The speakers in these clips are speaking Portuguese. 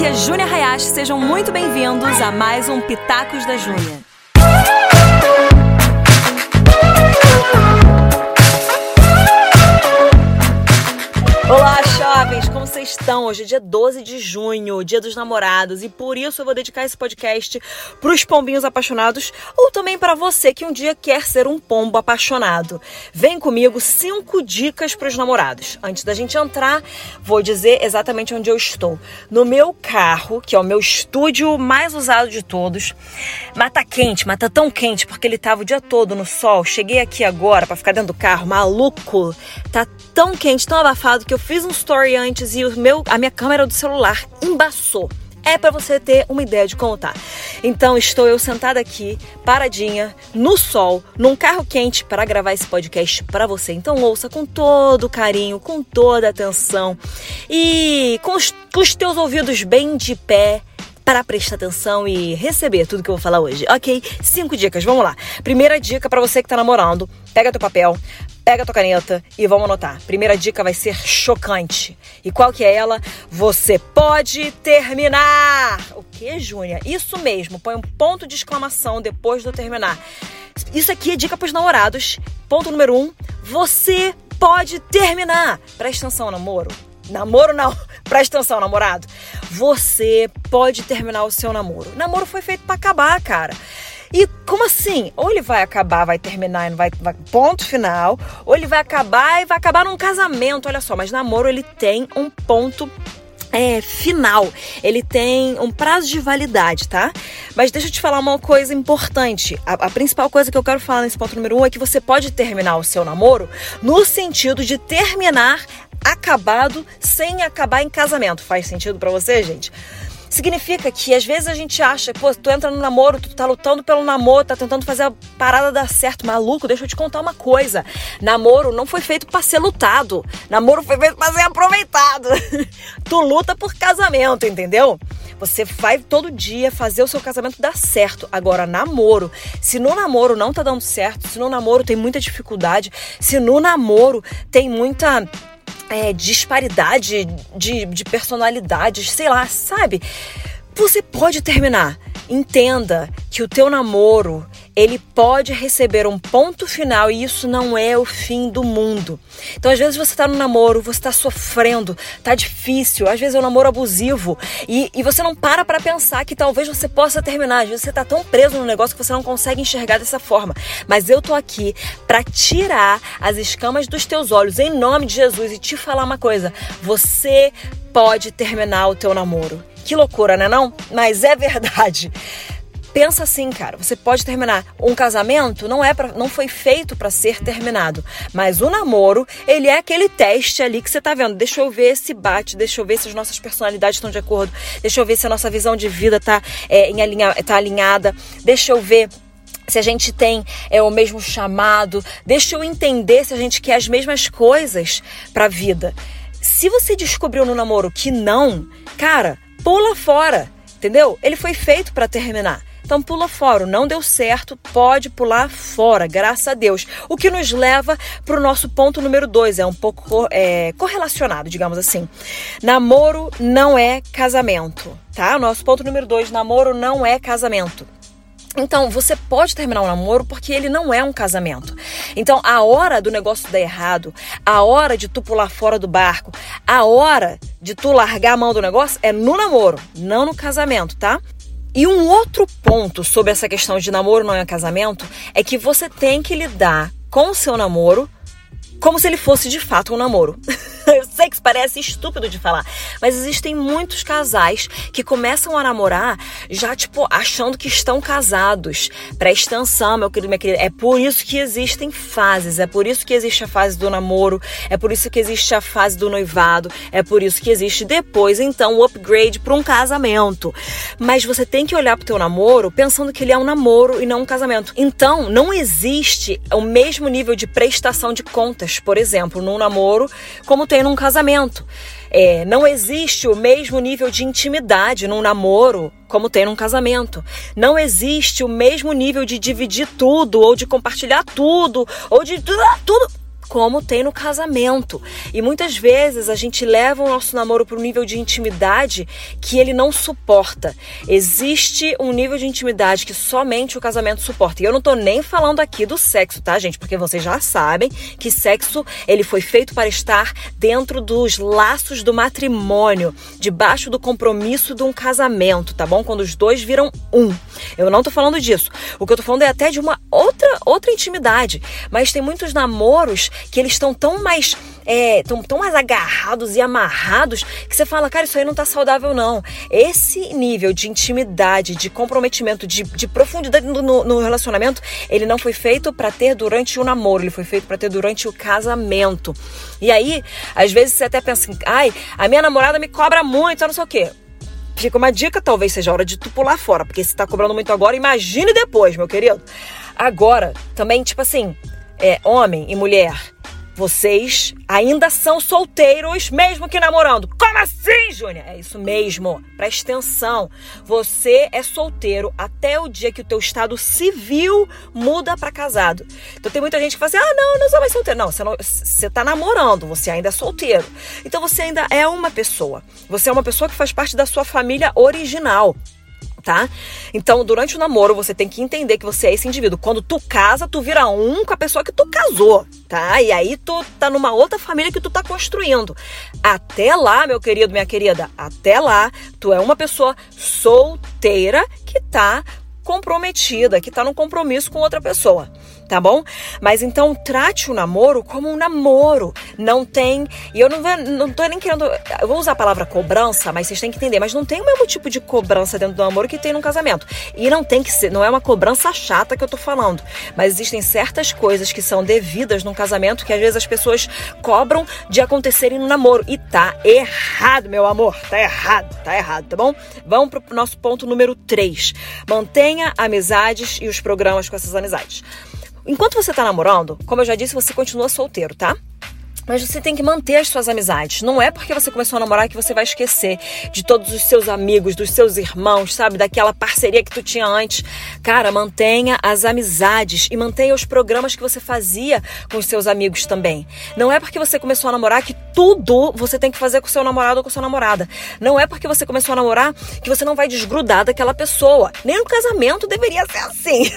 aqui é Júnia Hayashi, sejam muito bem-vindos a mais um Pitacos da Júnia. Estão? Hoje é dia 12 de junho, dia dos namorados, e por isso eu vou dedicar esse podcast para os pombinhos apaixonados ou também para você que um dia quer ser um pombo apaixonado. Vem comigo cinco dicas para os namorados. Antes da gente entrar, vou dizer exatamente onde eu estou. No meu carro, que é o meu estúdio mais usado de todos. Mata quente, mata tão quente porque ele tava o dia todo no sol. Cheguei aqui agora para ficar dentro do carro, maluco. Tá tão quente, tão abafado que eu fiz um story antes e o meu, a minha câmera do celular embaçou. É para você ter uma ideia de como tá. Então estou eu sentada aqui, paradinha, no sol, num carro quente para gravar esse podcast para você. Então ouça com todo carinho, com toda atenção e com os, com os teus ouvidos bem de pé para prestar atenção e receber tudo que eu vou falar hoje. Ok? Cinco dicas, vamos lá. Primeira dica para você que tá namorando: pega teu papel, pega tua caneta e vamos anotar. Primeira dica vai ser chocante. E qual que é ela? Você pode terminar. O que, Júnia? Isso mesmo. Põe um ponto de exclamação depois do terminar. Isso aqui é dica para os namorados. Ponto número um: você pode terminar. Presta atenção, namoro. Namoro não. Presta atenção, namorado. Você pode terminar o seu namoro. Namoro foi feito para acabar, cara. E como assim? Ou ele vai acabar, vai terminar e não vai, vai, Ponto final. Ou ele vai acabar e vai acabar num casamento. Olha só, mas namoro ele tem um ponto é, final. Ele tem um prazo de validade, tá? Mas deixa eu te falar uma coisa importante. A, a, principal coisa que eu quero falar nesse ponto número um é que você pode terminar o seu namoro no sentido de terminar acabado sem acabar em casamento. Faz sentido para você, gente? Significa que às vezes a gente acha, pô, tu entra no namoro, tu tá lutando pelo namoro, tá tentando fazer a parada dar certo. Maluco, deixa eu te contar uma coisa. Namoro não foi feito para ser lutado. Namoro foi feito para ser aproveitado. tu luta por casamento, entendeu? Você vai todo dia fazer o seu casamento dar certo. Agora, namoro. Se no namoro não tá dando certo, se no namoro tem muita dificuldade, se no namoro tem muita é, disparidade de, de personalidades, sei lá, sabe? Você pode terminar. Entenda que o teu namoro ele pode receber um ponto final e isso não é o fim do mundo. Então, às vezes você está no namoro, você está sofrendo, tá difícil, às vezes é um namoro abusivo e, e você não para para pensar que talvez você possa terminar. Às vezes você está tão preso no negócio que você não consegue enxergar dessa forma. Mas eu tô aqui para tirar as escamas dos teus olhos em nome de Jesus e te falar uma coisa: você pode terminar o teu namoro. Que loucura, né não? Mas é verdade. Pensa assim, cara, você pode terminar um casamento, não é para, não foi feito para ser terminado, mas o namoro, ele é aquele teste ali que você tá vendo. Deixa eu ver se bate, deixa eu ver se as nossas personalidades estão de acordo, deixa eu ver se a nossa visão de vida tá, é, em alinha, tá alinhada, deixa eu ver se a gente tem é, o mesmo chamado, deixa eu entender se a gente quer as mesmas coisas para a vida. Se você descobriu no namoro que não, cara, pula fora, entendeu? Ele foi feito para terminar. Então pula fora, não deu certo, pode pular fora, graças a Deus. O que nos leva para o nosso ponto número dois, é um pouco é, correlacionado, digamos assim. Namoro não é casamento, tá? Nosso ponto número dois, namoro não é casamento. Então, você pode terminar um namoro porque ele não é um casamento. Então, a hora do negócio dar errado, a hora de tu pular fora do barco, a hora de tu largar a mão do negócio é no namoro, não no casamento, tá? E um outro ponto sobre essa questão de namoro não é casamento é que você tem que lidar com o seu namoro como se ele fosse de fato um namoro. Sei que parece estúpido de falar, mas existem muitos casais que começam a namorar já, tipo, achando que estão casados. Presta atenção, meu querido, minha querida. É por isso que existem fases. É por isso que existe a fase do namoro. É por isso que existe a fase do noivado. É por isso que existe depois, então, o upgrade para um casamento. Mas você tem que olhar pro teu namoro pensando que ele é um namoro e não um casamento. Então, não existe o mesmo nível de prestação de contas, por exemplo, num namoro, como tem num casamento. É, não existe o mesmo nível de intimidade num namoro como tem num casamento. Não existe o mesmo nível de dividir tudo, ou de compartilhar tudo, ou de tudo. Como tem no casamento. E muitas vezes a gente leva o nosso namoro para um nível de intimidade que ele não suporta. Existe um nível de intimidade que somente o casamento suporta. E eu não tô nem falando aqui do sexo, tá, gente? Porque vocês já sabem que sexo ele foi feito para estar dentro dos laços do matrimônio, debaixo do compromisso de um casamento, tá bom? Quando os dois viram um. Eu não tô falando disso. O que eu tô falando é até de uma outra outra intimidade. Mas tem muitos namoros que eles estão tão mais é, tão, tão mais agarrados e amarrados que você fala, cara, isso aí não tá saudável, não. Esse nível de intimidade, de comprometimento, de, de profundidade no, no, relacionamento, ele não foi feito para ter durante o namoro, ele foi feito para ter durante o casamento. E aí, às vezes você até pensa assim, ai, a minha namorada me cobra muito, eu não sei o quê. Fica uma dica, talvez seja a hora de tu pular fora, porque se tá cobrando muito agora, imagine depois, meu querido. Agora, também, tipo assim, é, homem e mulher, vocês ainda são solteiros, mesmo que namorando. Como assim, Júnior? É isso mesmo. Presta atenção. Você é solteiro até o dia que o teu estado civil muda para casado. Então tem muita gente que fala assim: ah, não, eu não sou mais solteiro. Não, você, não, você tá namorando, você ainda é solteiro. Então você ainda é uma pessoa. Você é uma pessoa que faz parte da sua família original tá? Então, durante o namoro, você tem que entender que você é esse indivíduo. Quando tu casa, tu vira um com a pessoa que tu casou, tá? E aí tu tá numa outra família que tu tá construindo. Até lá, meu querido, minha querida, até lá, tu é uma pessoa solteira que tá comprometida, que tá num compromisso com outra pessoa tá bom? Mas então trate o namoro como um namoro. Não tem. E eu não, não tô nem querendo. Eu vou usar a palavra cobrança, mas vocês têm que entender. Mas não tem o mesmo tipo de cobrança dentro do namoro que tem no casamento. E não tem que ser. Não é uma cobrança chata que eu tô falando. Mas existem certas coisas que são devidas num casamento que às vezes as pessoas cobram de acontecerem no namoro. E tá errado, meu amor. Tá errado, tá errado, tá bom? Vamos pro nosso ponto número 3. Mantenha amizades e os programas com essas amizades. Enquanto você tá namorando, como eu já disse, você continua solteiro, tá? Mas você tem que manter as suas amizades. Não é porque você começou a namorar que você vai esquecer de todos os seus amigos, dos seus irmãos, sabe? Daquela parceria que tu tinha antes. Cara, mantenha as amizades e mantenha os programas que você fazia com os seus amigos também. Não é porque você começou a namorar que tudo você tem que fazer com seu namorado ou com sua namorada. Não é porque você começou a namorar que você não vai desgrudar daquela pessoa. Nem no casamento deveria ser assim.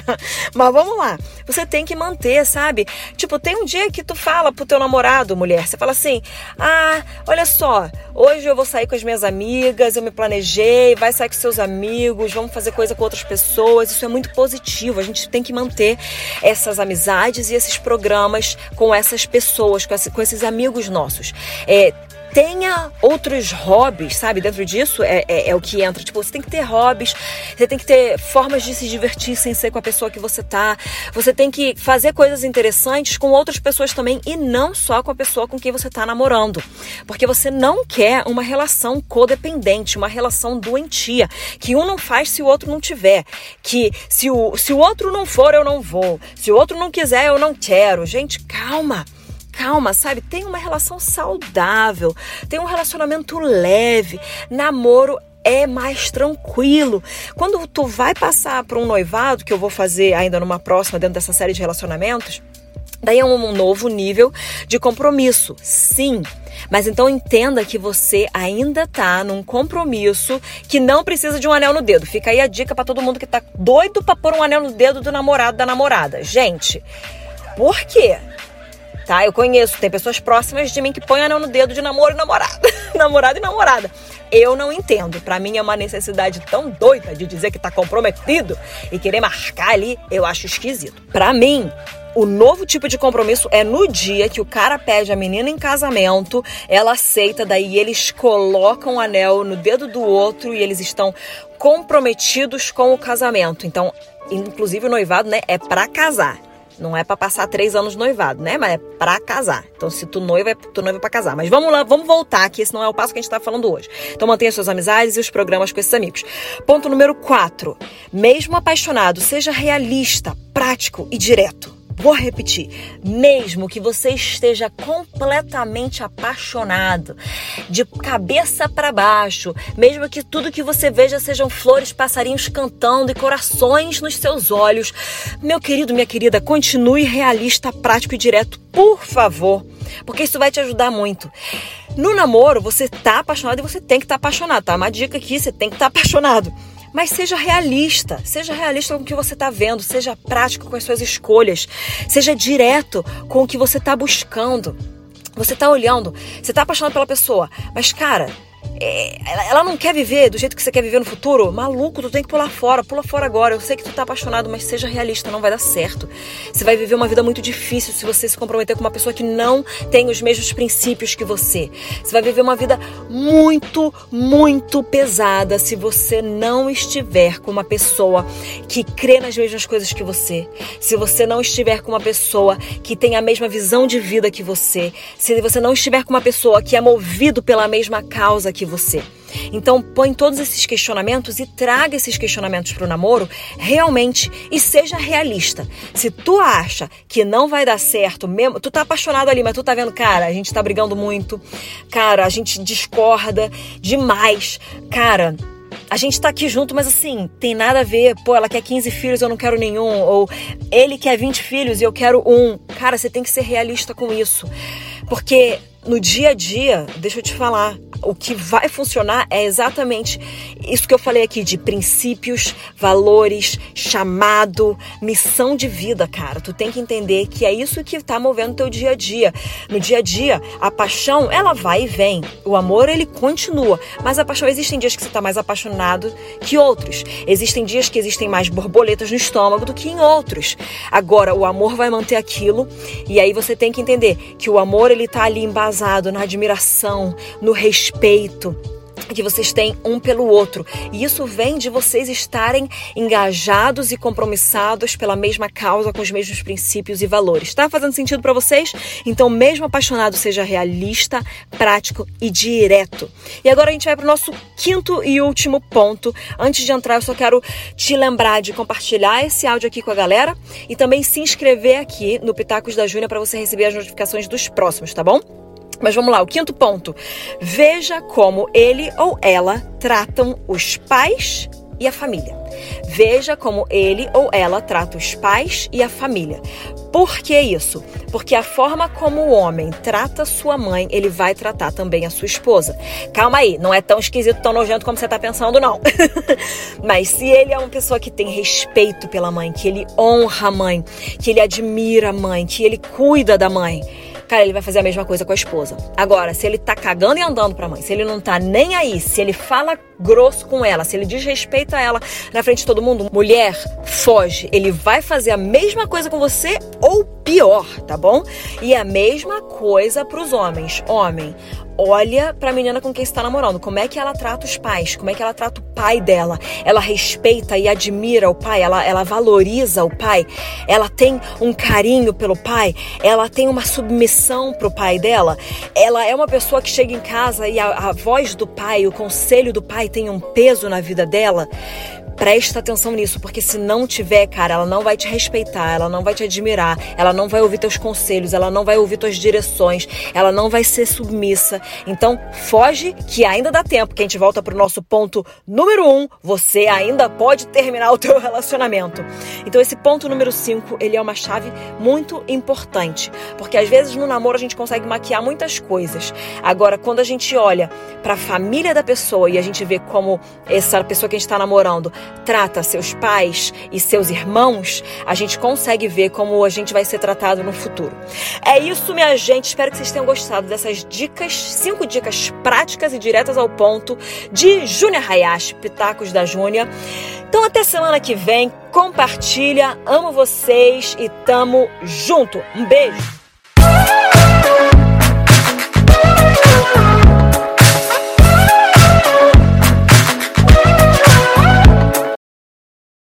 Mas vamos lá. Você tem que manter, sabe? Tipo, tem um dia que tu fala pro teu namorado, mulher, você fala assim: "Ah, olha só, hoje eu vou sair com as minhas amigas, eu me planejei, vai sair com seus amigos, vamos fazer coisa com outras pessoas". Isso é muito positivo. A gente tem que manter essas amizades e esses programas com essas pessoas, com esses amigos nossos. É, tenha outros hobbies, sabe? Dentro disso é, é, é, o que entra. Tipo, você tem que ter hobbies, você tem que ter formas de se divertir sem ser com a pessoa que você tá. Você tem que fazer coisas interessantes com outras pessoas também e não só com a pessoa com quem você tá namorando. Porque você não quer uma relação codependente, uma relação doentia, que um não faz se o outro não tiver. Que se o, se o outro não for, eu não vou. Se o outro não quiser, eu não quero. Gente, calma calma, sabe? Tem uma relação saudável, tem um relacionamento leve. Namoro é mais tranquilo. Quando tu vai passar para um noivado, que eu vou fazer ainda numa próxima, dentro dessa série de relacionamentos, daí é um novo nível de compromisso. Sim. Mas então entenda que você ainda tá num compromisso que não precisa de um anel no dedo. Fica aí a dica para todo mundo que tá doido para pôr um anel no dedo do namorado da namorada. Gente, por quê? Tá? Eu conheço, tem pessoas próximas de mim que põem anel no dedo de namoro e namorada, namorado e namorada. Eu não entendo. Para mim é uma necessidade tão doida de dizer que tá comprometido e querer marcar ali, eu acho esquisito. Para mim, o novo tipo de compromisso é no dia que o cara pede a menina em casamento, ela aceita, daí eles colocam o anel no dedo do outro e eles estão comprometidos com o casamento. Então, inclusive o noivado, né, é para casar. Não é para passar três anos noivado, né? Mas é para casar. Então, se tu noiva, é tu noiva para casar. Mas vamos lá, vamos voltar aqui, esse não é o passo que a gente tá falando hoje. Então, mantenha suas amizades e os programas com esses amigos. Ponto número quatro. Mesmo apaixonado, seja realista, prático e direto. Vou repetir. Mesmo que você esteja completamente apaixonado, de cabeça para baixo, mesmo que tudo que você veja sejam flores, passarinhos cantando e corações nos seus olhos, meu querido, minha querida, continue realista, prático e direto, por favor, porque isso vai te ajudar muito. No namoro, você tá apaixonado e você tem que estar tá apaixonado, tá? Uma dica aqui, você tem que estar tá apaixonado. Mas seja realista, seja realista com o que você está vendo, seja prático com as suas escolhas, seja direto com o que você está buscando. Você está olhando, você está apaixonado pela pessoa, mas cara, ela, ela, não quer viver do jeito que você quer viver no futuro, maluco, tu tem que pular fora, pula fora agora. Eu sei que tu tá apaixonado, mas seja realista, não vai dar certo. Você vai viver uma vida muito difícil se você se comprometer com uma pessoa que não tem os mesmos princípios que você. Você vai viver uma vida muito, muito pesada se você não estiver com uma pessoa que crê nas mesmas coisas que você. Se você não estiver com uma pessoa que tem a mesma visão de vida que você. Se você não estiver com uma pessoa que é movido pela mesma causa que você. Então, põe todos esses questionamentos e traga esses questionamentos para o namoro realmente e seja realista. Se tu acha que não vai dar certo, mesmo, tu tá apaixonado ali, mas tu tá vendo, cara, a gente tá brigando muito, cara, a gente discorda demais, cara a gente tá aqui junto, mas assim, tem nada a ver. Pô, ela quer 15 filhos, eu não quero nenhum. Ou ele quer 20 filhos e eu quero um. Cara, você tem que ser realista com isso. Porque no dia a dia, deixa eu te falar, o que vai funcionar é exatamente isso que eu falei aqui de princípios, valores, chamado, missão de vida, cara. Tu tem que entender que é isso que tá movendo teu dia a dia. No dia a dia, a paixão, ela vai e vem. O amor, ele continua. Mas a paixão, existem dias que você tá mais apaixonado que outros. Existem dias que existem mais borboletas no estômago do que em outros. Agora, o amor vai manter aquilo e aí você tem que entender que o amor, ele tá ali embasado na admiração, no respeito respeito que vocês têm um pelo outro. E isso vem de vocês estarem engajados e compromissados pela mesma causa, com os mesmos princípios e valores. Está fazendo sentido para vocês? Então, mesmo apaixonado, seja realista, prático e direto. E agora a gente vai para o nosso quinto e último ponto. Antes de entrar, eu só quero te lembrar de compartilhar esse áudio aqui com a galera e também se inscrever aqui no Pitacos da Júnia para você receber as notificações dos próximos, tá bom? Mas vamos lá, o quinto ponto. Veja como ele ou ela tratam os pais e a família. Veja como ele ou ela trata os pais e a família. Por que isso? Porque a forma como o homem trata sua mãe, ele vai tratar também a sua esposa. Calma aí, não é tão esquisito, tão nojento como você está pensando, não. Mas se ele é uma pessoa que tem respeito pela mãe, que ele honra a mãe, que ele admira a mãe, que ele cuida da mãe, cara, ele vai fazer a mesma coisa com a esposa. Agora, se ele tá cagando e andando pra mãe, se ele não tá nem aí, se ele fala grosso com ela, se ele desrespeita ela na frente de todo mundo, mulher, foge. Ele vai fazer a mesma coisa com você ou pior, tá bom? E a mesma coisa pros homens. Homem, olha para a menina com quem está namorando, como é que ela trata os pais, como é que ela trata o pai dela. Ela respeita e admira o pai, ela, ela valoriza o pai, ela tem um carinho pelo pai, ela tem uma submissão pro pai dela. Ela é uma pessoa que chega em casa e a, a voz do pai, o conselho do pai tem um peso na vida dela. Presta atenção nisso, porque se não tiver, cara, ela não vai te respeitar, ela não vai te admirar, ela não vai ouvir teus conselhos, ela não vai ouvir tuas direções, ela não vai ser submissa. Então, foge que ainda dá tempo, que a gente volta pro nosso ponto número um, você ainda pode terminar o teu relacionamento. Então, esse ponto número cinco, ele é uma chave muito importante, porque às vezes no namoro a gente consegue maquiar muitas coisas. Agora, quando a gente olha para a família da pessoa e a gente vê como essa pessoa que a gente está namorando trata seus pais e seus irmãos, a gente consegue ver como a gente vai ser tratado no futuro. É isso, minha gente. Espero que vocês tenham gostado dessas dicas, cinco dicas práticas e diretas ao ponto de Júnior Hayashi, Pitacos da Júnia. Então até semana que vem, compartilha, amo vocês e tamo junto. Um beijo!